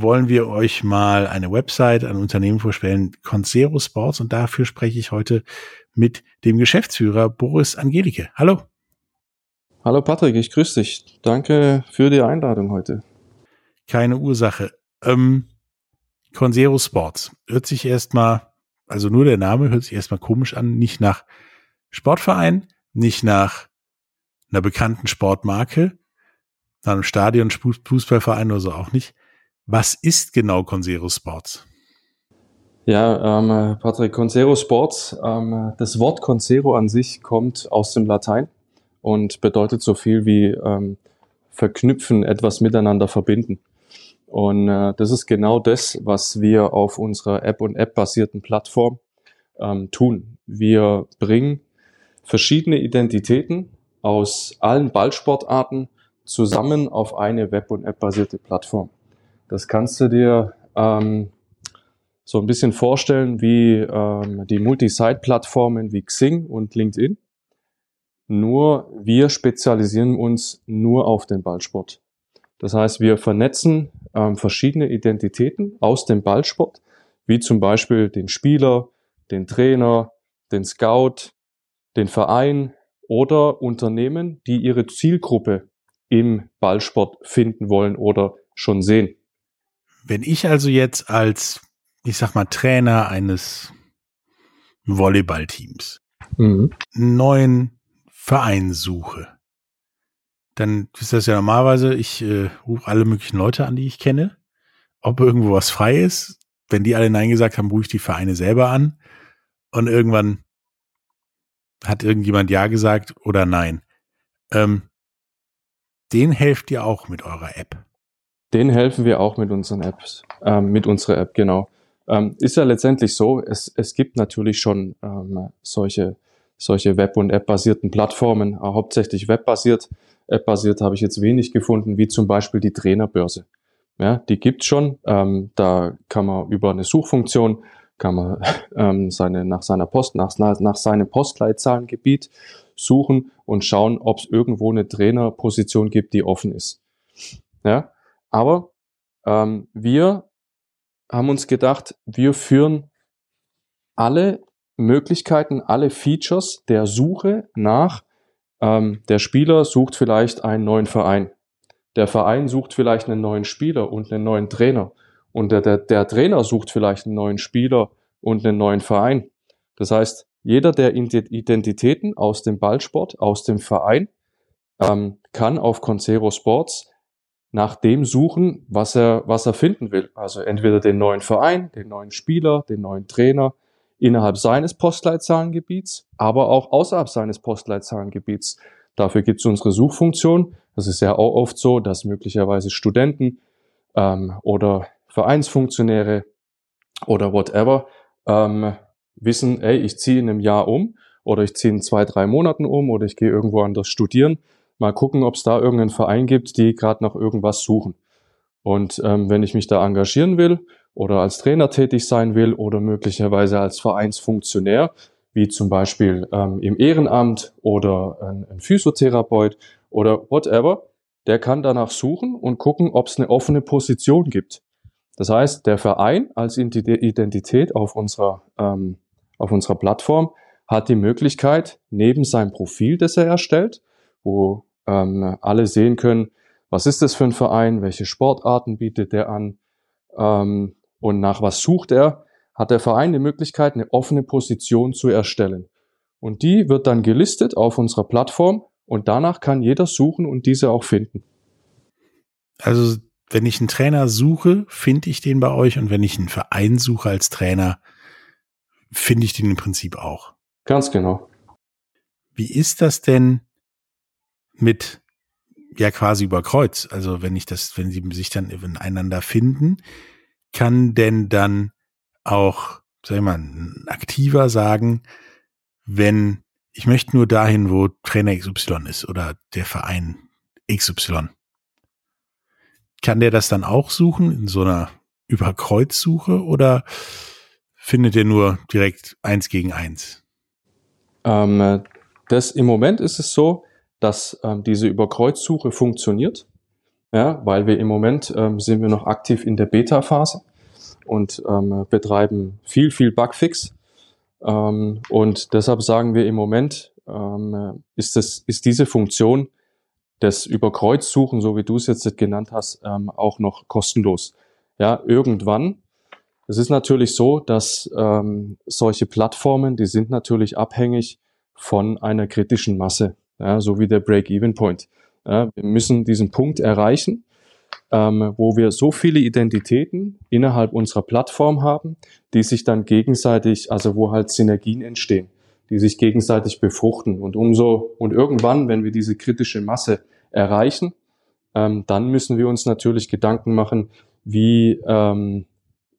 wollen wir euch mal eine Website, ein Unternehmen vorstellen, Concero Sports. Und dafür spreche ich heute mit dem Geschäftsführer Boris Angelike. Hallo. Hallo Patrick, ich grüße dich. Danke für die Einladung heute. Keine Ursache. Ähm, Concero Sports hört sich erstmal, also nur der Name hört sich erstmal komisch an, nicht nach Sportverein, nicht nach einer bekannten Sportmarke, nach einem Stadion, Fußballverein oder so auch nicht. Was ist genau Consero Sports? Ja, ähm, Patrick, Consero Sports, ähm, das Wort Consero an sich kommt aus dem Latein und bedeutet so viel wie ähm, verknüpfen, etwas miteinander verbinden. Und äh, das ist genau das, was wir auf unserer App- und App-basierten Plattform ähm, tun. Wir bringen verschiedene Identitäten aus allen Ballsportarten zusammen auf eine Web- und App-basierte Plattform. Das kannst du dir ähm, so ein bisschen vorstellen wie ähm, die Multi-Site-Plattformen wie Xing und LinkedIn. Nur wir spezialisieren uns nur auf den Ballsport. Das heißt, wir vernetzen ähm, verschiedene Identitäten aus dem Ballsport, wie zum Beispiel den Spieler, den Trainer, den Scout, den Verein oder Unternehmen, die ihre Zielgruppe im Ballsport finden wollen oder schon sehen. Wenn ich also jetzt als, ich sag mal, Trainer eines Volleyballteams mhm. einen neuen Verein suche, dann ist das ja normalerweise, ich äh, rufe alle möglichen Leute an, die ich kenne, ob irgendwo was frei ist. Wenn die alle Nein gesagt haben, rufe ich die Vereine selber an und irgendwann hat irgendjemand Ja gesagt oder Nein. Ähm, den helft ihr auch mit eurer App. Den helfen wir auch mit unseren Apps, ähm, mit unserer App, genau. Ähm, ist ja letztendlich so, es, es gibt natürlich schon ähm, solche, solche Web- und App-basierten Plattformen, äh, hauptsächlich webbasiert. App-basiert habe ich jetzt wenig gefunden, wie zum Beispiel die Trainerbörse. Ja, die gibt's schon. Ähm, da kann man über eine Suchfunktion kann man ähm, seine, nach seiner Post, nach, nach seinem Postleitzahlengebiet suchen und schauen, ob es irgendwo eine Trainerposition gibt, die offen ist. Ja, aber ähm, wir haben uns gedacht, wir führen alle Möglichkeiten, alle Features der Suche nach. Ähm, der Spieler sucht vielleicht einen neuen Verein. Der Verein sucht vielleicht einen neuen Spieler und einen neuen Trainer. Und der, der, der Trainer sucht vielleicht einen neuen Spieler und einen neuen Verein. Das heißt, jeder der Identitäten aus dem Ballsport, aus dem Verein, ähm, kann auf Concero Sports nach dem suchen, was er, was er finden will. Also entweder den neuen Verein, den neuen Spieler, den neuen Trainer innerhalb seines Postleitzahlengebiets, aber auch außerhalb seines Postleitzahlengebiets. Dafür gibt es unsere Suchfunktion. Das ist ja auch oft so, dass möglicherweise Studenten ähm, oder Vereinsfunktionäre oder whatever ähm, wissen, ey, ich ziehe in einem Jahr um oder ich ziehe in zwei, drei Monaten um oder ich gehe irgendwo anders studieren mal gucken, ob es da irgendeinen Verein gibt, die gerade nach irgendwas suchen. Und ähm, wenn ich mich da engagieren will oder als Trainer tätig sein will oder möglicherweise als Vereinsfunktionär, wie zum Beispiel ähm, im Ehrenamt oder ein, ein Physiotherapeut oder whatever, der kann danach suchen und gucken, ob es eine offene Position gibt. Das heißt, der Verein als Identität auf unserer, ähm, auf unserer Plattform hat die Möglichkeit, neben seinem Profil, das er erstellt, wo ähm, alle sehen können, was ist das für ein Verein, welche Sportarten bietet der an ähm, und nach was sucht er, hat der Verein die Möglichkeit, eine offene Position zu erstellen. Und die wird dann gelistet auf unserer Plattform und danach kann jeder suchen und diese auch finden. Also wenn ich einen Trainer suche, finde ich den bei euch und wenn ich einen Verein suche als Trainer, finde ich den im Prinzip auch. Ganz genau. Wie ist das denn mit ja quasi über Kreuz? Also wenn ich das, wenn sie sich dann ineinander finden, kann denn dann auch, sag ich mal, ein Aktiver sagen, wenn ich möchte nur dahin, wo Trainer XY ist oder der Verein XY. Kann der das dann auch suchen in so einer Überkreuzsuche oder findet er nur direkt eins gegen eins? Ähm, das im Moment ist es so, dass ähm, diese Überkreuzsuche funktioniert, ja, weil wir im Moment ähm, sind wir noch aktiv in der Beta-Phase und ähm, betreiben viel, viel Bugfix. Ähm, und deshalb sagen wir im Moment, ähm, ist, das, ist diese Funktion des Überkreuzsuchen, so wie du es jetzt genannt hast, ähm, auch noch kostenlos. Ja, irgendwann. Es ist natürlich so, dass ähm, solche Plattformen, die sind natürlich abhängig von einer kritischen Masse, ja, so wie der Break-Even-Point. Ja, wir müssen diesen Punkt erreichen, ähm, wo wir so viele Identitäten innerhalb unserer Plattform haben, die sich dann gegenseitig, also wo halt Synergien entstehen, die sich gegenseitig befruchten. Und umso, und irgendwann, wenn wir diese kritische Masse erreichen, ähm, dann müssen wir uns natürlich Gedanken machen, wie, ähm,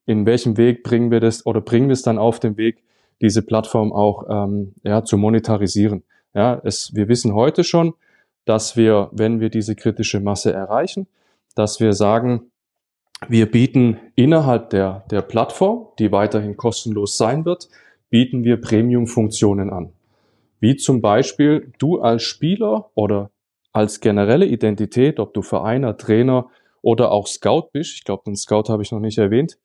in welchem Weg bringen wir das oder bringen wir es dann auf den Weg, diese Plattform auch ähm, ja, zu monetarisieren. Ja, es, wir wissen heute schon, dass wir, wenn wir diese kritische Masse erreichen, dass wir sagen, wir bieten innerhalb der, der Plattform, die weiterhin kostenlos sein wird, bieten wir Premium-Funktionen an. Wie zum Beispiel du als Spieler oder als generelle Identität, ob du Vereiner, Trainer oder auch Scout bist, ich glaube, den Scout habe ich noch nicht erwähnt,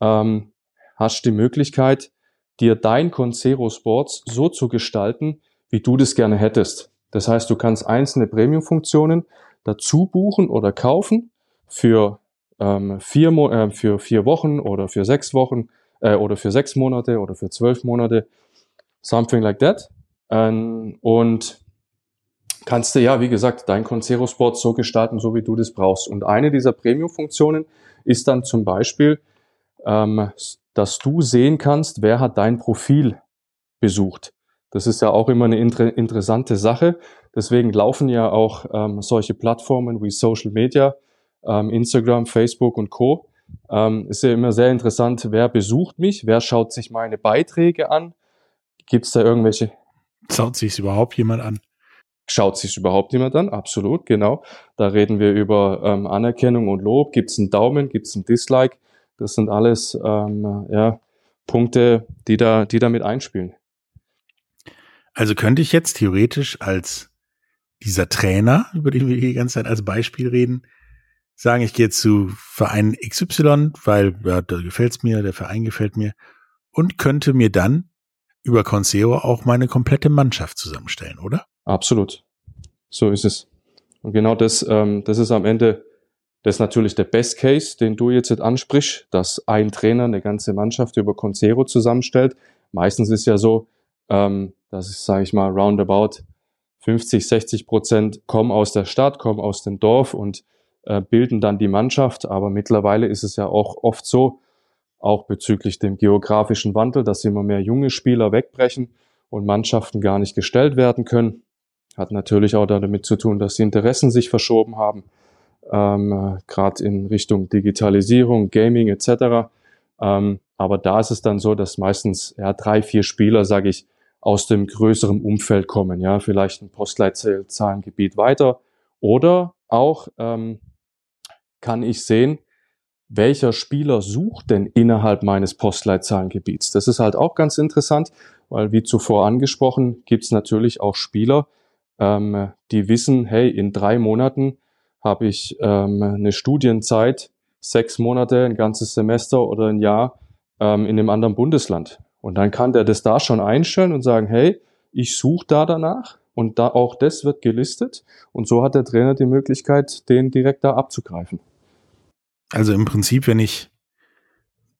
ähm, hast die Möglichkeit, dir dein Concero Sports so zu gestalten, wie du das gerne hättest. Das heißt, du kannst einzelne Premium-Funktionen dazu buchen oder kaufen für, ähm, vier, äh, für vier Wochen oder für sechs Wochen äh, oder für sechs Monate oder für zwölf Monate. Something like that. Ähm, und kannst du ja, wie gesagt, dein Concero Sport so gestalten, so wie du das brauchst. Und eine dieser Premium-Funktionen ist dann zum Beispiel, ähm, dass du sehen kannst, wer hat dein Profil besucht. Das ist ja auch immer eine inter interessante Sache. Deswegen laufen ja auch ähm, solche Plattformen wie Social Media, ähm, Instagram, Facebook und Co. Ähm, ist ja immer sehr interessant, wer besucht mich, wer schaut sich meine Beiträge an. Gibt es da irgendwelche? Schaut sich überhaupt jemand an? Schaut sich überhaupt jemand an? Absolut, genau. Da reden wir über ähm, Anerkennung und Lob. Gibt es einen Daumen? Gibt es einen Dislike? Das sind alles ähm, ja, Punkte, die da, die da mit einspielen. Also könnte ich jetzt theoretisch als dieser Trainer, über den wir die ganze Zeit als Beispiel reden, sagen, ich gehe zu Verein XY, weil ja, da gefällt's mir, der Verein gefällt mir und könnte mir dann über Conseo auch meine komplette Mannschaft zusammenstellen, oder? Absolut. So ist es. Und genau das, ähm, das ist am Ende, das ist natürlich der Best Case, den du jetzt ansprichst, dass ein Trainer eine ganze Mannschaft über Consero zusammenstellt. Meistens ist ja so, ähm, dass ich, sage ich mal, roundabout 50, 60 Prozent kommen aus der Stadt, kommen aus dem Dorf und äh, bilden dann die Mannschaft. Aber mittlerweile ist es ja auch oft so, auch bezüglich dem geografischen Wandel, dass immer mehr junge Spieler wegbrechen und Mannschaften gar nicht gestellt werden können. Hat natürlich auch damit zu tun, dass die Interessen sich verschoben haben, ähm, gerade in Richtung Digitalisierung, Gaming etc. Ähm, aber da ist es dann so, dass meistens ja, drei, vier Spieler, sage ich, aus dem größeren Umfeld kommen, ja, vielleicht ein Postleitzahlengebiet weiter oder auch ähm, kann ich sehen, welcher Spieler sucht denn innerhalb meines Postleitzahlengebiets. Das ist halt auch ganz interessant, weil wie zuvor angesprochen, gibt es natürlich auch Spieler, ähm, die wissen, hey, in drei Monaten habe ich ähm, eine Studienzeit, sechs Monate, ein ganzes Semester oder ein Jahr ähm, in einem anderen Bundesland. Und dann kann der das da schon einstellen und sagen, hey, ich suche da danach und da auch das wird gelistet und so hat der Trainer die Möglichkeit, den direkt da abzugreifen. Also im Prinzip, wenn ich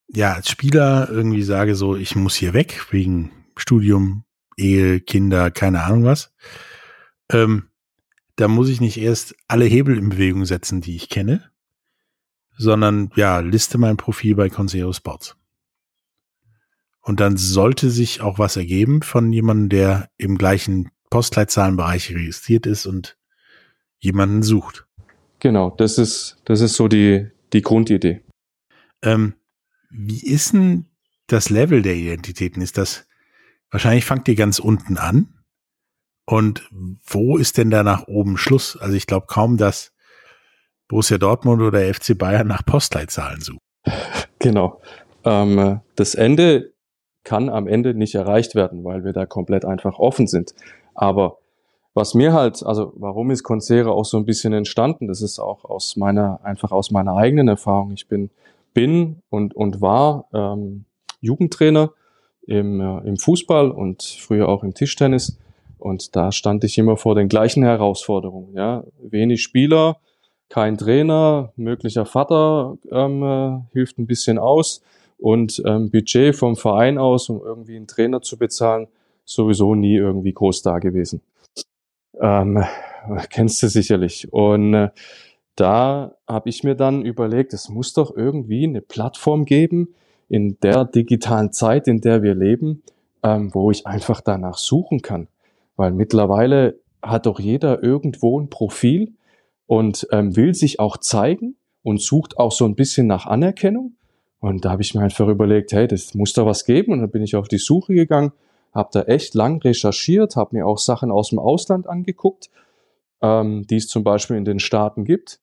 ja als Spieler irgendwie sage so, ich muss hier weg wegen Studium, Ehe, Kinder, keine Ahnung was, ähm, da muss ich nicht erst alle Hebel in Bewegung setzen, die ich kenne, sondern ja, liste mein Profil bei Consejo Sports. Und dann sollte sich auch was ergeben von jemandem, der im gleichen Postleitzahlenbereich registriert ist und jemanden sucht. Genau, das ist, das ist so die, die Grundidee. Ähm, wie ist denn das Level der Identitäten? Ist das, wahrscheinlich fangt ihr ganz unten an. Und wo ist denn da nach oben Schluss? Also ich glaube kaum, dass Borussia Dortmund oder FC Bayern nach Postleitzahlen suchen. Genau. Ähm, das Ende kann am Ende nicht erreicht werden, weil wir da komplett einfach offen sind. Aber was mir halt, also warum ist Concera auch so ein bisschen entstanden? Das ist auch aus meiner, einfach aus meiner eigenen Erfahrung. Ich bin, bin und, und war ähm, Jugendtrainer im, äh, im Fußball und früher auch im Tischtennis. Und da stand ich immer vor den gleichen Herausforderungen. Ja, wenig Spieler, kein Trainer, möglicher Vater ähm, äh, hilft ein bisschen aus und ähm, Budget vom Verein aus, um irgendwie einen Trainer zu bezahlen, sowieso nie irgendwie groß da gewesen. Ähm, kennst du sicherlich. Und äh, da habe ich mir dann überlegt, es muss doch irgendwie eine Plattform geben in der digitalen Zeit, in der wir leben, ähm, wo ich einfach danach suchen kann. Weil mittlerweile hat doch jeder irgendwo ein Profil und ähm, will sich auch zeigen und sucht auch so ein bisschen nach Anerkennung. Und da habe ich mir einfach überlegt, hey, das muss da was geben. Und dann bin ich auf die Suche gegangen habe da echt lang recherchiert, habe mir auch Sachen aus dem Ausland angeguckt, ähm, die es zum Beispiel in den Staaten gibt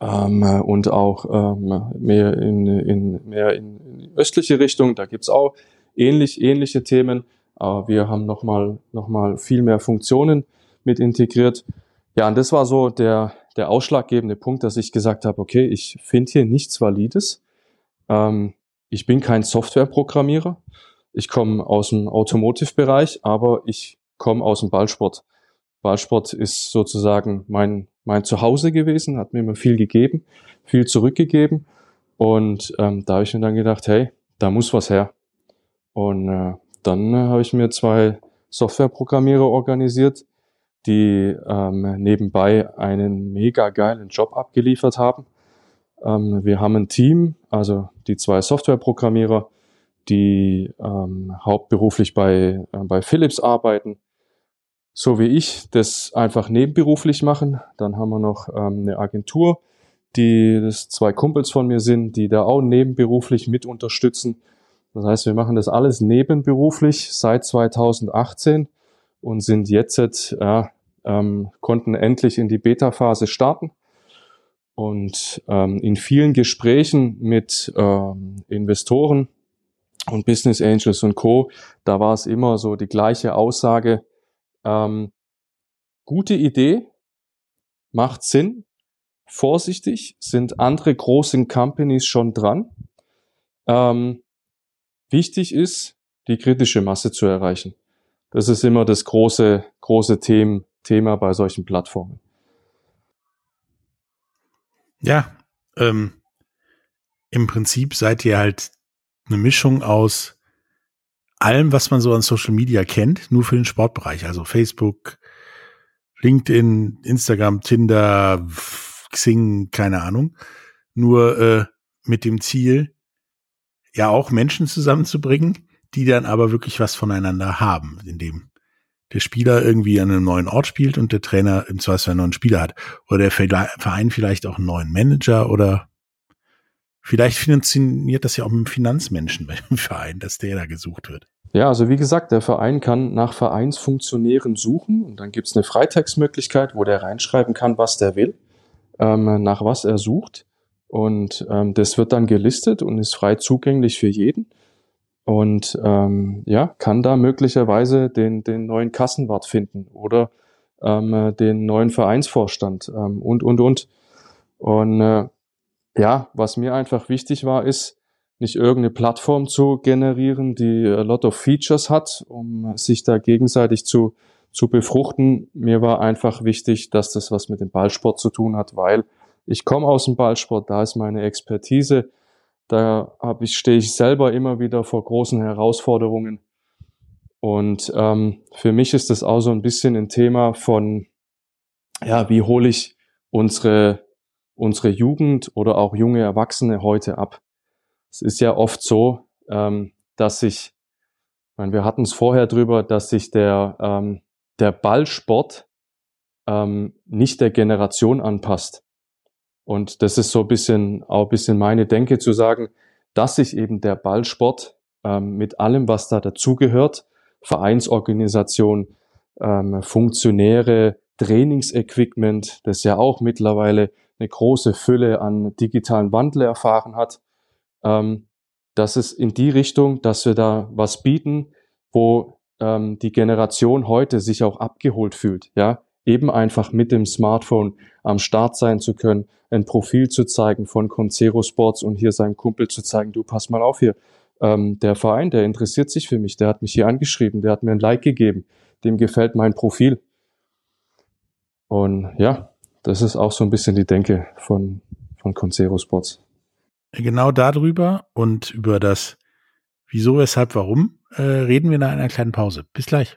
ähm, und auch ähm, mehr, in, in, mehr in, östliche Richtung. Da gibt's auch ähnlich, ähnliche Themen, aber wir haben nochmal noch mal viel mehr Funktionen mit integriert. Ja, und das war so der, der ausschlaggebende Punkt, dass ich gesagt habe, okay, ich finde hier nichts Valides. Ähm, ich bin kein Softwareprogrammierer. Ich komme aus dem Automotive-Bereich, aber ich komme aus dem Ballsport. Ballsport ist sozusagen mein, mein Zuhause gewesen, hat mir immer viel gegeben, viel zurückgegeben. Und ähm, da habe ich mir dann gedacht, hey, da muss was her. Und äh, dann äh, habe ich mir zwei Softwareprogrammierer organisiert, die ähm, nebenbei einen mega geilen Job abgeliefert haben. Ähm, wir haben ein Team, also die zwei Softwareprogrammierer, die ähm, hauptberuflich bei, äh, bei Philips arbeiten, so wie ich, das einfach nebenberuflich machen. Dann haben wir noch ähm, eine Agentur, die das zwei Kumpels von mir sind, die da auch nebenberuflich mit unterstützen. Das heißt, wir machen das alles nebenberuflich seit 2018 und sind jetzt, äh, ähm, konnten endlich in die Beta-Phase starten. Und ähm, in vielen Gesprächen mit ähm, Investoren und Business Angels und Co., da war es immer so die gleiche Aussage, ähm, gute Idee, macht Sinn, vorsichtig, sind andere große Companies schon dran. Ähm, wichtig ist, die kritische Masse zu erreichen. Das ist immer das große, große Thema bei solchen Plattformen. Ja, ähm, im Prinzip seid ihr halt eine Mischung aus allem, was man so an Social Media kennt, nur für den Sportbereich. Also Facebook, LinkedIn, Instagram, Tinder, Xing, keine Ahnung. Nur äh, mit dem Ziel, ja auch Menschen zusammenzubringen, die dann aber wirklich was voneinander haben, indem der Spieler irgendwie an einem neuen Ort spielt und der Trainer im Zweifel einen neuen Spieler hat. Oder der Verein vielleicht auch einen neuen Manager oder Vielleicht finanziert das ja auch mit einem Finanzmenschen beim Verein, dass der da gesucht wird. Ja, also wie gesagt, der Verein kann nach Vereinsfunktionären suchen und dann gibt es eine Freitextmöglichkeit, wo der reinschreiben kann, was der will, ähm, nach was er sucht. Und ähm, das wird dann gelistet und ist frei zugänglich für jeden. Und ähm, ja, kann da möglicherweise den, den neuen Kassenwart finden oder ähm, den neuen Vereinsvorstand ähm, und, und, und. Und äh, ja, was mir einfach wichtig war, ist, nicht irgendeine Plattform zu generieren, die a lot of Features hat, um sich da gegenseitig zu, zu befruchten. Mir war einfach wichtig, dass das was mit dem Ballsport zu tun hat, weil ich komme aus dem Ballsport, da ist meine Expertise, Da hab ich, stehe ich selber immer wieder vor großen Herausforderungen. Und ähm, für mich ist das auch so ein bisschen ein Thema von, ja, wie hole ich unsere, unsere Jugend oder auch junge Erwachsene heute ab? Es ist ja oft so, ähm, dass sich, ich meine, wir hatten es vorher drüber, dass sich der, ähm, der Ballsport ähm, nicht der Generation anpasst. Und das ist so ein bisschen, auch ein bisschen meine Denke zu sagen, dass sich eben der Ballsport ähm, mit allem, was da dazugehört, Vereinsorganisation, ähm, Funktionäre, Trainingsequipment, das ja auch mittlerweile eine große Fülle an digitalen Wandel erfahren hat, ähm, dass es in die Richtung, dass wir da was bieten, wo ähm, die Generation heute sich auch abgeholt fühlt, ja, eben einfach mit dem Smartphone am Start sein zu können, ein Profil zu zeigen von Concero Sports und hier seinem Kumpel zu zeigen, du pass mal auf hier, ähm, der Verein, der interessiert sich für mich, der hat mich hier angeschrieben, der hat mir ein Like gegeben, dem gefällt mein Profil. Und ja, das ist auch so ein bisschen die Denke von, von Concero Sports. Genau darüber und über das Wieso, weshalb, warum äh, reden wir nach einer kleinen Pause. Bis gleich.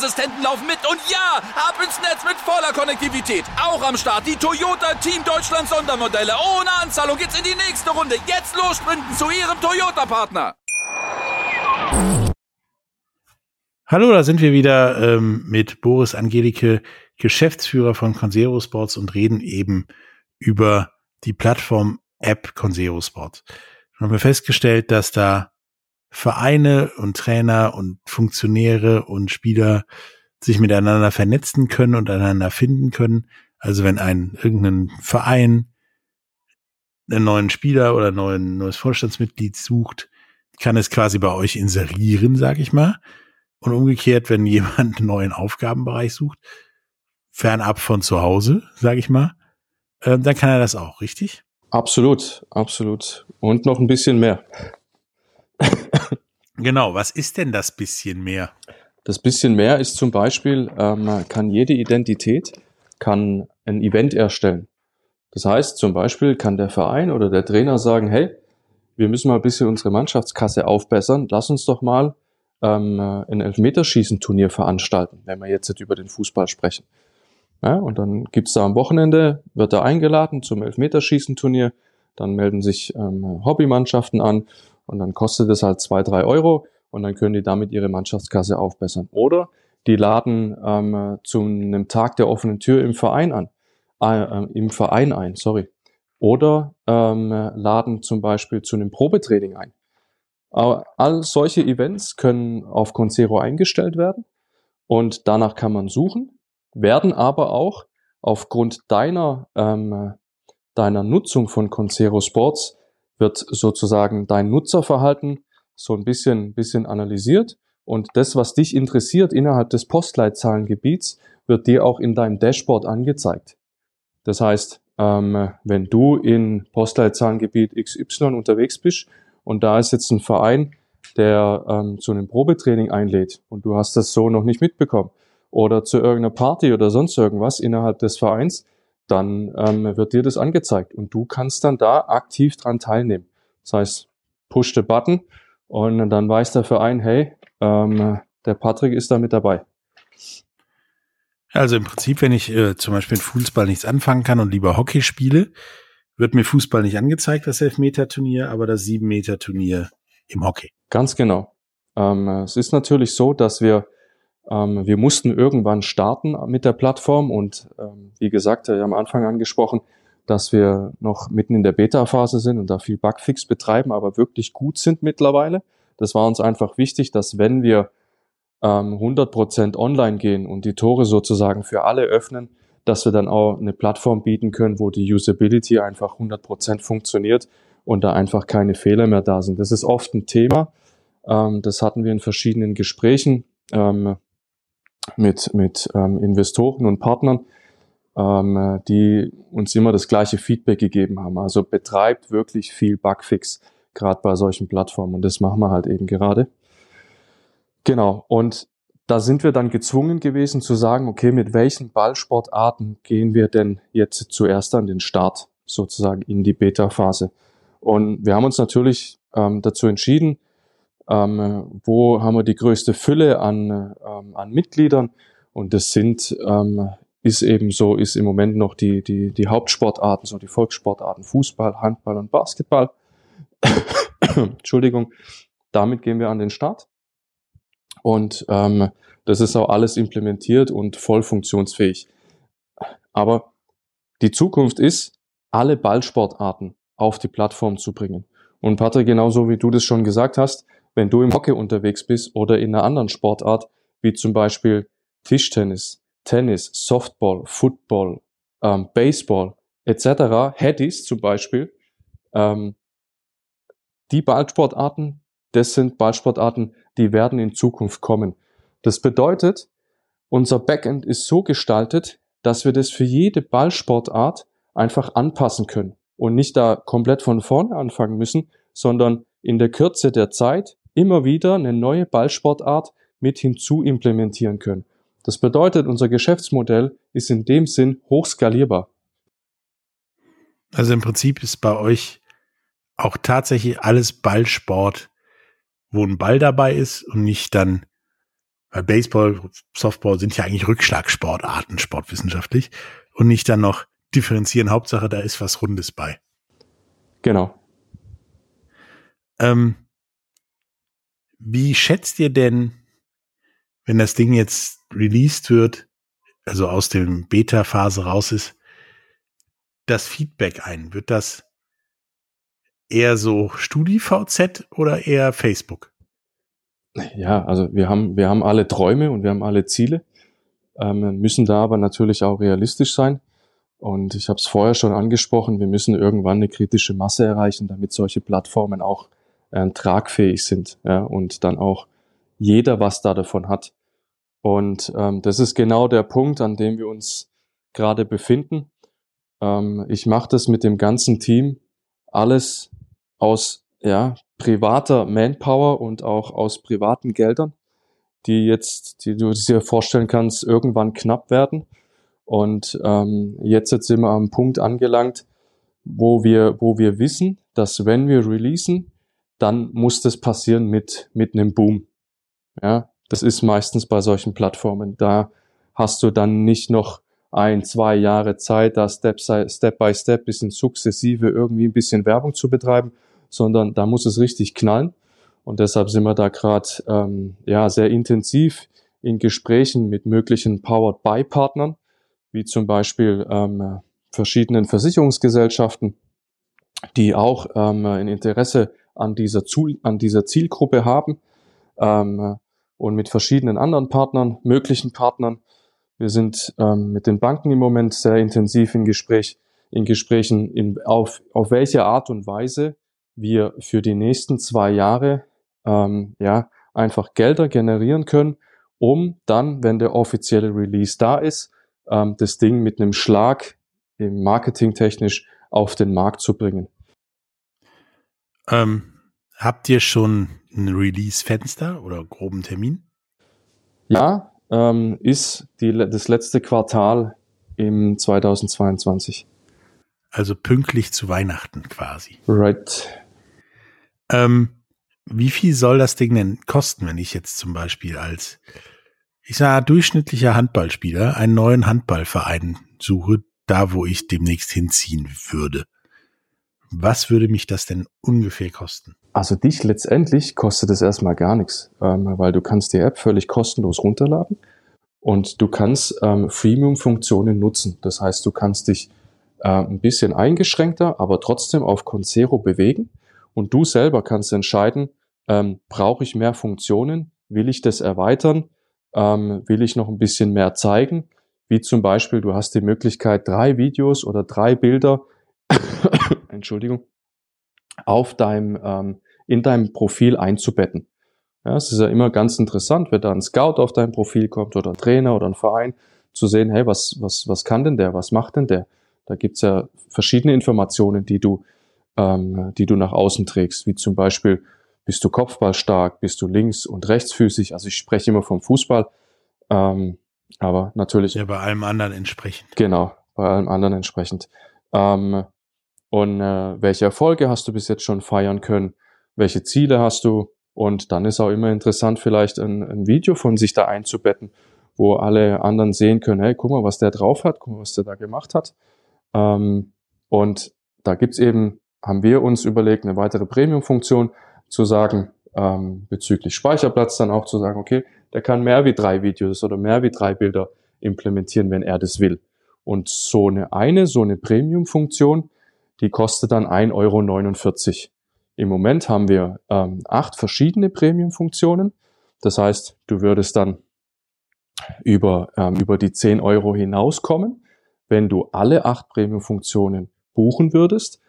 laufen mit. Und ja, ab ins Netz mit voller Konnektivität. Auch am Start die Toyota Team Deutschland Sondermodelle. Ohne Anzahlung geht's in die nächste Runde. Jetzt los sprinten zu Ihrem Toyota-Partner. Hallo, da sind wir wieder ähm, mit Boris Angelike, Geschäftsführer von Consero Sports und reden eben über die Plattform App Consero Sport. Wir haben festgestellt, dass da Vereine und Trainer und Funktionäre und Spieler sich miteinander vernetzen können und einander finden können. Also wenn ein irgendein Verein einen neuen Spieler oder ein neues Vorstandsmitglied sucht, kann es quasi bei euch inserieren, sag ich mal. Und umgekehrt, wenn jemand einen neuen Aufgabenbereich sucht, fernab von zu Hause, sag ich mal, äh, dann kann er das auch, richtig? Absolut, absolut. Und noch ein bisschen mehr. genau, was ist denn das bisschen mehr? Das bisschen mehr ist zum Beispiel, ähm, kann jede Identität kann ein Event erstellen. Das heißt, zum Beispiel kann der Verein oder der Trainer sagen, hey, wir müssen mal ein bisschen unsere Mannschaftskasse aufbessern. Lass uns doch mal ähm, ein Elfmeterschießen-Turnier veranstalten, wenn wir jetzt über den Fußball sprechen. Ja, und dann gibt's da am Wochenende, wird er eingeladen zum Elfmeterschießen-Turnier, dann melden sich ähm, Hobbymannschaften an und dann kostet es halt zwei, drei Euro und dann können die damit ihre Mannschaftskasse aufbessern. Oder die laden ähm, zu einem Tag der offenen Tür im Verein an, äh, äh, im Verein ein, sorry. Oder ähm, laden zum Beispiel zu einem Probetraining ein. Aber all solche Events können auf Concero eingestellt werden und danach kann man suchen werden aber auch aufgrund deiner, ähm, deiner Nutzung von Concero Sports wird sozusagen dein Nutzerverhalten so ein bisschen, bisschen analysiert und das, was dich interessiert innerhalb des Postleitzahlengebiets, wird dir auch in deinem Dashboard angezeigt. Das heißt, ähm, wenn du in Postleitzahlengebiet XY unterwegs bist und da ist jetzt ein Verein, der ähm, zu einem Probetraining einlädt und du hast das so noch nicht mitbekommen, oder zu irgendeiner Party oder sonst irgendwas innerhalb des Vereins, dann ähm, wird dir das angezeigt und du kannst dann da aktiv dran teilnehmen. Das heißt, push the button und dann weiß der Verein, hey, ähm, der Patrick ist da mit dabei. Also im Prinzip, wenn ich äh, zum Beispiel mit Fußball nichts anfangen kann und lieber Hockey spiele, wird mir Fußball nicht angezeigt, das Elfmeter-Turnier, aber das Sieben-Meter-Turnier im Hockey. Ganz genau. Ähm, es ist natürlich so, dass wir ähm, wir mussten irgendwann starten mit der Plattform und ähm, wie gesagt, ja am Anfang angesprochen, dass wir noch mitten in der Beta-Phase sind und da viel Bugfix betreiben, aber wirklich gut sind mittlerweile. Das war uns einfach wichtig, dass wenn wir ähm, 100% online gehen und die Tore sozusagen für alle öffnen, dass wir dann auch eine Plattform bieten können, wo die Usability einfach 100% funktioniert und da einfach keine Fehler mehr da sind. Das ist oft ein Thema. Ähm, das hatten wir in verschiedenen Gesprächen ähm, mit, mit ähm, Investoren und Partnern, ähm, die uns immer das gleiche Feedback gegeben haben. Also betreibt wirklich viel Bugfix, gerade bei solchen Plattformen. Und das machen wir halt eben gerade. Genau. Und da sind wir dann gezwungen gewesen zu sagen, okay, mit welchen Ballsportarten gehen wir denn jetzt zuerst an den Start, sozusagen in die Beta-Phase. Und wir haben uns natürlich ähm, dazu entschieden, ähm, wo haben wir die größte Fülle an, ähm, an Mitgliedern. Und das sind, ähm, ist eben so, ist im Moment noch die, die, die Hauptsportarten, so die Volkssportarten Fußball, Handball und Basketball. Entschuldigung, damit gehen wir an den Start. Und ähm, das ist auch alles implementiert und voll funktionsfähig. Aber die Zukunft ist, alle Ballsportarten auf die Plattform zu bringen. Und Patrick, genauso wie du das schon gesagt hast, wenn du im Hockey unterwegs bist oder in einer anderen Sportart, wie zum Beispiel Tischtennis, Tennis, Softball, Football, ähm, Baseball etc., Headies zum Beispiel, ähm, die Ballsportarten, das sind Ballsportarten, die werden in Zukunft kommen. Das bedeutet, unser Backend ist so gestaltet, dass wir das für jede Ballsportart einfach anpassen können und nicht da komplett von vorne anfangen müssen, sondern in der Kürze der Zeit immer wieder eine neue Ballsportart mit hinzu implementieren können. Das bedeutet, unser Geschäftsmodell ist in dem Sinn hochskalierbar. Also im Prinzip ist bei euch auch tatsächlich alles Ballsport, wo ein Ball dabei ist und nicht dann, weil Baseball, Softball sind ja eigentlich Rückschlagsportarten, sportwissenschaftlich, und nicht dann noch differenzieren. Hauptsache, da ist was Rundes bei. Genau. Ähm, wie schätzt ihr denn, wenn das Ding jetzt released wird, also aus dem Beta-Phase raus ist, das Feedback ein? Wird das eher so StudiVZ oder eher Facebook? Ja, also wir haben, wir haben alle Träume und wir haben alle Ziele, ähm, müssen da aber natürlich auch realistisch sein. Und ich habe es vorher schon angesprochen, wir müssen irgendwann eine kritische Masse erreichen, damit solche Plattformen auch äh, tragfähig sind ja, und dann auch jeder was da davon hat. Und ähm, das ist genau der Punkt, an dem wir uns gerade befinden. Ähm, ich mache das mit dem ganzen Team alles aus ja, privater Manpower und auch aus privaten Geldern, die jetzt, die du dir vorstellen kannst, irgendwann knapp werden. Und ähm, jetzt, jetzt sind wir am Punkt angelangt, wo wir, wo wir wissen, dass wenn wir releasen, dann muss das passieren mit, mit einem Boom. Ja, das ist meistens bei solchen Plattformen. Da hast du dann nicht noch ein, zwei Jahre Zeit, da Step, Step by Step bisschen sukzessive irgendwie ein bisschen Werbung zu betreiben, sondern da muss es richtig knallen. Und deshalb sind wir da gerade ähm, ja, sehr intensiv in Gesprächen mit möglichen Powered-by-Partnern, wie zum Beispiel ähm, verschiedenen Versicherungsgesellschaften, die auch ähm, ein Interesse an dieser, an dieser Zielgruppe haben ähm, und mit verschiedenen anderen Partnern, möglichen Partnern. Wir sind ähm, mit den Banken im Moment sehr intensiv in Gespräch, in Gesprächen, in, auf, auf welche Art und Weise wir für die nächsten zwei Jahre ähm, ja einfach Gelder generieren können, um dann, wenn der offizielle Release da ist, ähm, das Ding mit einem Schlag im Marketing technisch auf den Markt zu bringen. Ähm, habt ihr schon ein Release-Fenster oder groben Termin? Ja, ähm, ist die, das letzte Quartal im 2022. Also pünktlich zu Weihnachten quasi. Right. Ähm, wie viel soll das Ding denn kosten, wenn ich jetzt zum Beispiel als, ich sage, durchschnittlicher Handballspieler einen neuen Handballverein suche, da wo ich demnächst hinziehen würde? Was würde mich das denn ungefähr kosten? Also dich letztendlich kostet es erstmal gar nichts, ähm, weil du kannst die App völlig kostenlos runterladen und du kannst ähm, Freemium-Funktionen nutzen. Das heißt, du kannst dich äh, ein bisschen eingeschränkter, aber trotzdem auf Concero bewegen und du selber kannst entscheiden, ähm, brauche ich mehr Funktionen, will ich das erweitern, ähm, will ich noch ein bisschen mehr zeigen, wie zum Beispiel, du hast die Möglichkeit, drei Videos oder drei Bilder, Entschuldigung, auf deinem, ähm, in deinem Profil einzubetten. Ja, es ist ja immer ganz interessant, wenn da ein Scout auf dein Profil kommt oder ein Trainer oder ein Verein, zu sehen, hey, was, was, was kann denn der, was macht denn der? Da gibt's ja verschiedene Informationen, die du, ähm, die du nach außen trägst, wie zum Beispiel, bist du kopfballstark, bist du links- und rechtsfüßig, also ich spreche immer vom Fußball, ähm, aber natürlich. Ja, bei allem anderen entsprechend. Genau, bei allem anderen entsprechend. Ähm, und äh, welche Erfolge hast du bis jetzt schon feiern können? Welche Ziele hast du? Und dann ist auch immer interessant, vielleicht ein, ein Video von sich da einzubetten, wo alle anderen sehen können, hey, guck mal, was der drauf hat, guck mal, was der da gemacht hat. Ähm, und da gibt's eben, haben wir uns überlegt, eine weitere Premium-Funktion zu sagen, ähm, bezüglich Speicherplatz dann auch zu sagen, okay, der kann mehr wie drei Videos oder mehr wie drei Bilder implementieren, wenn er das will. Und so eine eine, so eine Premium-Funktion, die kostet dann 1,49 Euro. Im Moment haben wir ähm, acht verschiedene Premium-Funktionen. Das heißt, du würdest dann über, ähm, über die 10 Euro hinauskommen, wenn du alle acht Premium-Funktionen buchen würdest.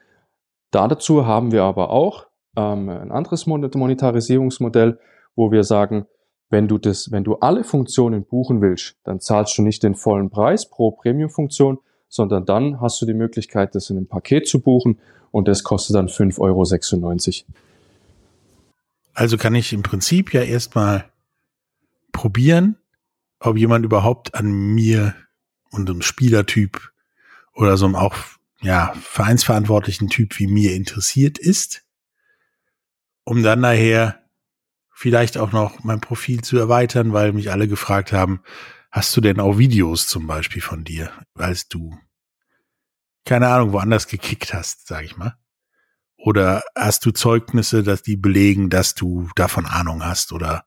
dazu haben wir aber auch ähm, ein anderes Monetarisierungsmodell, wo wir sagen, wenn du das, wenn du alle Funktionen buchen willst, dann zahlst du nicht den vollen Preis pro Premium-Funktion, sondern dann hast du die Möglichkeit, das in einem Paket zu buchen und das kostet dann 5,96 Euro. Also kann ich im Prinzip ja erstmal probieren, ob jemand überhaupt an mir und einem Spielertyp oder so einem auch ja, vereinsverantwortlichen Typ wie mir interessiert ist, um dann nachher vielleicht auch noch mein Profil zu erweitern, weil mich alle gefragt haben, hast du denn auch Videos zum Beispiel von dir, als du keine Ahnung woanders gekickt hast, sag ich mal? Oder hast du Zeugnisse, dass die belegen, dass du davon Ahnung hast oder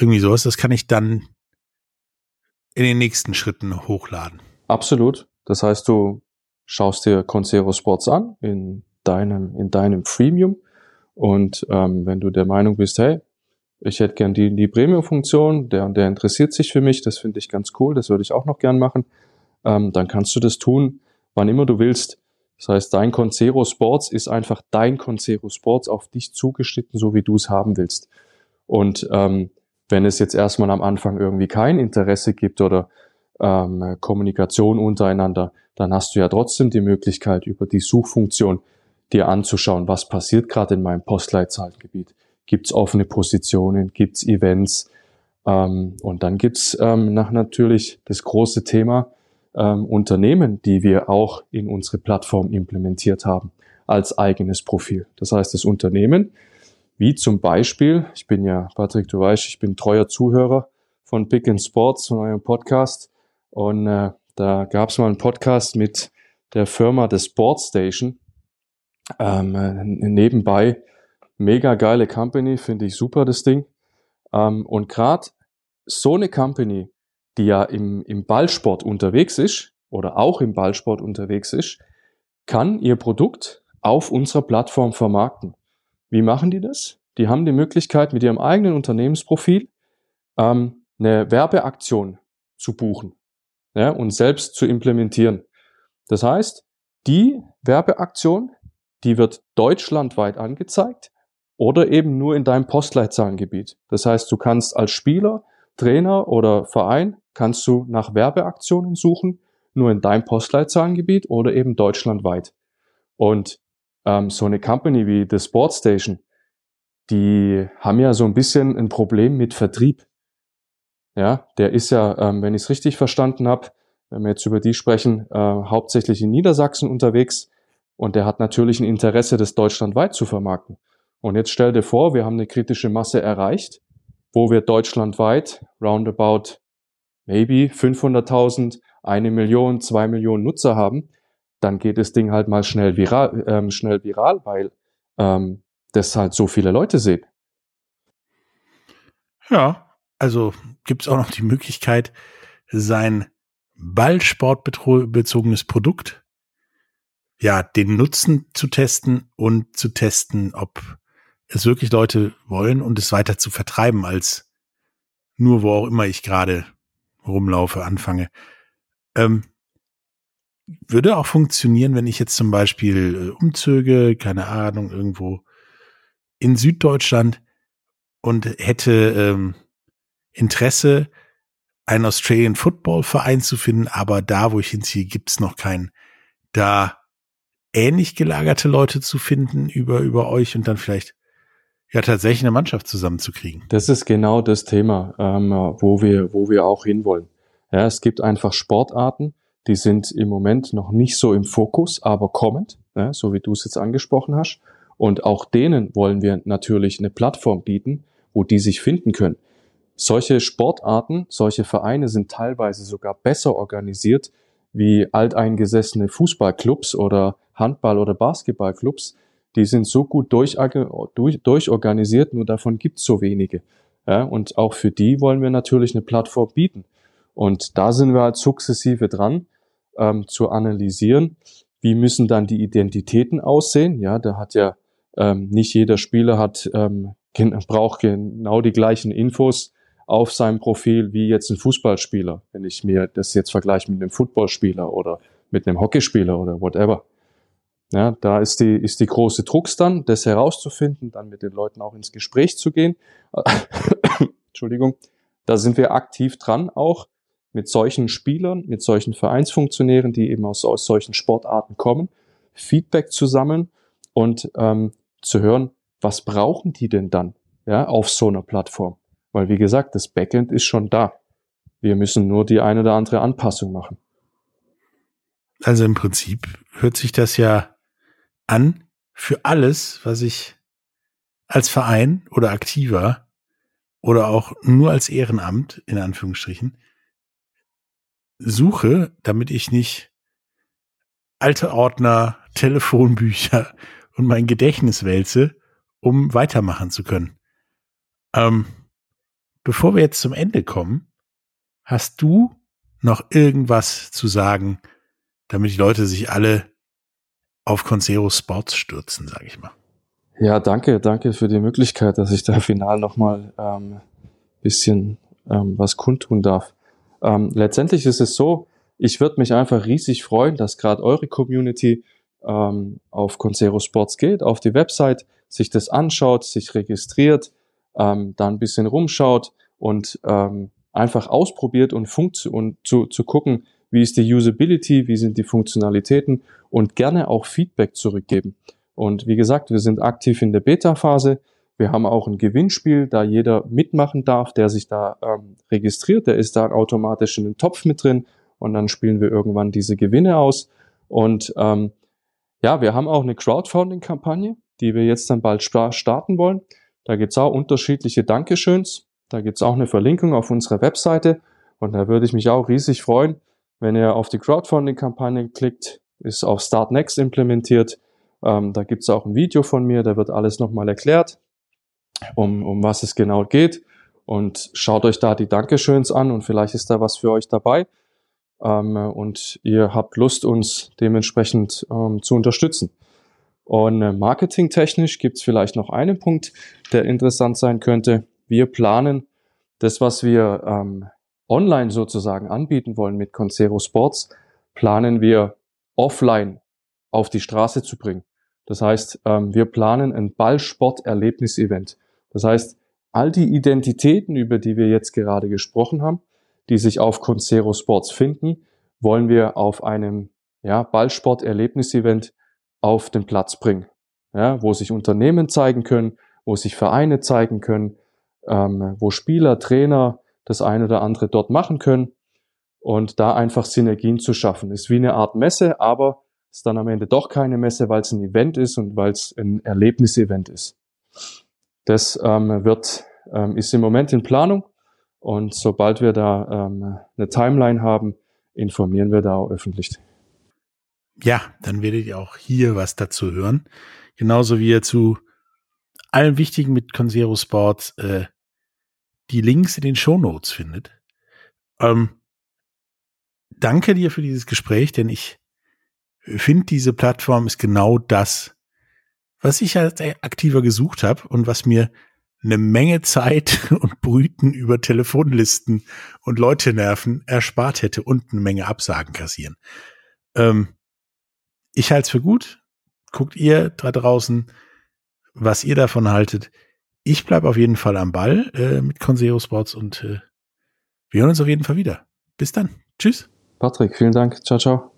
irgendwie sowas? Das kann ich dann in den nächsten Schritten hochladen. Absolut. Das heißt, du schaust dir Concero Sports an in deinem, in deinem Freemium. Und ähm, wenn du der Meinung bist, hey, ich hätte gern die, die Premium-Funktion, der der interessiert sich für mich, das finde ich ganz cool, das würde ich auch noch gern machen, ähm, dann kannst du das tun, wann immer du willst. Das heißt, dein Concero Sports ist einfach dein Concero Sports auf dich zugeschnitten, so wie du es haben willst. Und ähm, wenn es jetzt erstmal am Anfang irgendwie kein Interesse gibt oder ähm, Kommunikation untereinander, dann hast du ja trotzdem die Möglichkeit, über die Suchfunktion dir anzuschauen, was passiert gerade in meinem Postleitzahlengebiet. Gibt es offene Positionen, gibt es Events ähm, und dann gibt es ähm, nach natürlich das große Thema ähm, Unternehmen, die wir auch in unsere Plattform implementiert haben als eigenes Profil. Das heißt, das Unternehmen, wie zum Beispiel, ich bin ja, Patrick, du weißt, ich bin treuer Zuhörer von Big in Sports, von eurem Podcast. Und äh, da gab es mal einen Podcast mit der Firma The Sports Station. Ähm, äh, nebenbei, mega geile Company, finde ich super, das Ding. Ähm, und gerade so eine Company, die ja im, im Ballsport unterwegs ist oder auch im Ballsport unterwegs ist, kann ihr Produkt auf unserer Plattform vermarkten. Wie machen die das? Die haben die Möglichkeit, mit ihrem eigenen Unternehmensprofil ähm, eine Werbeaktion zu buchen ja, und selbst zu implementieren. Das heißt, die Werbeaktion, die wird deutschlandweit angezeigt oder eben nur in deinem Postleitzahlengebiet. Das heißt, du kannst als Spieler, Trainer oder Verein kannst du nach Werbeaktionen suchen, nur in deinem Postleitzahlengebiet oder eben deutschlandweit. Und ähm, so eine Company wie The Sports Station, die haben ja so ein bisschen ein Problem mit Vertrieb. Ja, der ist ja, ähm, wenn ich es richtig verstanden habe, wenn wir jetzt über die sprechen, äh, hauptsächlich in Niedersachsen unterwegs und der hat natürlich ein Interesse, das deutschlandweit zu vermarkten. Und jetzt stell dir vor, wir haben eine kritische Masse erreicht, wo wir deutschlandweit roundabout maybe 500.000, eine Million, zwei Millionen Nutzer haben, dann geht das Ding halt mal schnell viral, ähm, schnell viral, weil ähm, das halt so viele Leute sehen. Ja, also gibt es auch noch die Möglichkeit, sein ballsportbezogenes Produkt, ja, den Nutzen zu testen und zu testen, ob es wirklich Leute wollen und es weiter zu vertreiben als nur wo auch immer ich gerade rumlaufe, anfange. Ähm, würde auch funktionieren, wenn ich jetzt zum Beispiel äh, umzöge, keine Ahnung, irgendwo in Süddeutschland und hätte ähm, Interesse, einen Australian Football Verein zu finden, aber da, wo ich hinziehe, gibt's noch keinen. Da ähnlich gelagerte Leute zu finden über, über euch und dann vielleicht ja tatsächlich eine Mannschaft zusammenzukriegen. Das ist genau das Thema, ähm, wo wir, wo wir auch hinwollen. Ja, es gibt einfach Sportarten, die sind im Moment noch nicht so im Fokus, aber kommend, ja, so wie du es jetzt angesprochen hast. Und auch denen wollen wir natürlich eine Plattform bieten, wo die sich finden können. Solche Sportarten, solche Vereine sind teilweise sogar besser organisiert wie alteingesessene Fußballclubs oder Handball- oder Basketballclubs. Die sind so gut durch, durch, durchorganisiert, nur davon gibt es so wenige. Ja, und auch für die wollen wir natürlich eine Plattform bieten. Und da sind wir halt sukzessive dran, ähm, zu analysieren, wie müssen dann die Identitäten aussehen. Ja, da hat ja ähm, nicht jeder Spieler hat ähm, braucht genau die gleichen Infos auf seinem Profil wie jetzt ein Fußballspieler, wenn ich mir das jetzt vergleiche mit einem Footballspieler oder mit einem Hockeyspieler oder whatever. Ja, da ist die, ist die große Drucks dann, das herauszufinden, dann mit den Leuten auch ins Gespräch zu gehen. Entschuldigung. Da sind wir aktiv dran, auch mit solchen Spielern, mit solchen Vereinsfunktionären, die eben aus, aus solchen Sportarten kommen, Feedback zu sammeln und ähm, zu hören, was brauchen die denn dann ja, auf so einer Plattform? Weil, wie gesagt, das Backend ist schon da. Wir müssen nur die eine oder andere Anpassung machen. Also im Prinzip hört sich das ja an für alles, was ich als Verein oder aktiver oder auch nur als Ehrenamt, in Anführungsstrichen, suche, damit ich nicht alte Ordner, Telefonbücher und mein Gedächtnis wälze, um weitermachen zu können. Ähm, bevor wir jetzt zum Ende kommen, hast du noch irgendwas zu sagen, damit die Leute sich alle auf Concero Sports stürzen, sage ich mal. Ja, danke, danke für die Möglichkeit, dass ich da final nochmal ähm, bisschen ähm, was kundtun darf. Ähm, letztendlich ist es so, ich würde mich einfach riesig freuen, dass gerade eure Community ähm, auf Concero Sports geht, auf die Website, sich das anschaut, sich registriert, ähm, da ein bisschen rumschaut und ähm, einfach ausprobiert und, funkt und zu, zu gucken, wie ist die Usability, wie sind die Funktionalitäten und gerne auch Feedback zurückgeben. Und wie gesagt, wir sind aktiv in der Beta-Phase. Wir haben auch ein Gewinnspiel, da jeder mitmachen darf, der sich da ähm, registriert. Der ist da automatisch in den Topf mit drin und dann spielen wir irgendwann diese Gewinne aus. Und ähm, ja, wir haben auch eine Crowdfunding-Kampagne, die wir jetzt dann bald starten wollen. Da gibt's auch unterschiedliche Dankeschöns. Da gibt's auch eine Verlinkung auf unserer Webseite. Und da würde ich mich auch riesig freuen, wenn ihr auf die Crowdfunding-Kampagne klickt. Ist auf Start Next implementiert. Ähm, da gibt's auch ein Video von mir, da wird alles nochmal erklärt, um, um was es genau geht. Und schaut euch da die Dankeschöns an und vielleicht ist da was für euch dabei. Ähm, und ihr habt Lust, uns dementsprechend ähm, zu unterstützen. Und äh, marketingtechnisch gibt's vielleicht noch einen Punkt, der interessant sein könnte. Wir planen das, was wir ähm, online sozusagen anbieten wollen mit Concero Sports, planen wir offline auf die Straße zu bringen. Das heißt, ähm, wir planen ein Ballsport-Erlebnis-Event. Das heißt, all die Identitäten, über die wir jetzt gerade gesprochen haben, die sich auf Concero Sports finden, wollen wir auf einem ja, Ballsport-Erlebnis-Event auf den Platz bringen, ja, wo sich Unternehmen zeigen können, wo sich Vereine zeigen können, ähm, wo Spieler, Trainer das eine oder andere dort machen können und da einfach Synergien zu schaffen. Ist wie eine Art Messe, aber ist dann am Ende doch keine Messe, weil es ein Event ist und weil es ein Erlebnisevent ist. Das ähm, wird, ähm, ist im Moment in Planung und sobald wir da ähm, eine Timeline haben, informieren wir da auch öffentlich. Ja, dann werdet ihr auch hier was dazu hören. Genauso wie ihr zu allem Wichtigen mit Consero Sports äh, die Links in den Show Notes findet. Ähm, danke dir für dieses Gespräch, denn ich finde, diese Plattform ist genau das, was ich als aktiver gesucht habe und was mir eine Menge Zeit und Brüten über Telefonlisten und Leute nerven erspart hätte und eine Menge Absagen kassieren. Ähm, ich halte es für gut. Guckt ihr da draußen, was ihr davon haltet. Ich bleibe auf jeden Fall am Ball äh, mit Conseo Sports und äh, wir hören uns auf jeden Fall wieder. Bis dann. Tschüss. Patrick, vielen Dank. Ciao, ciao.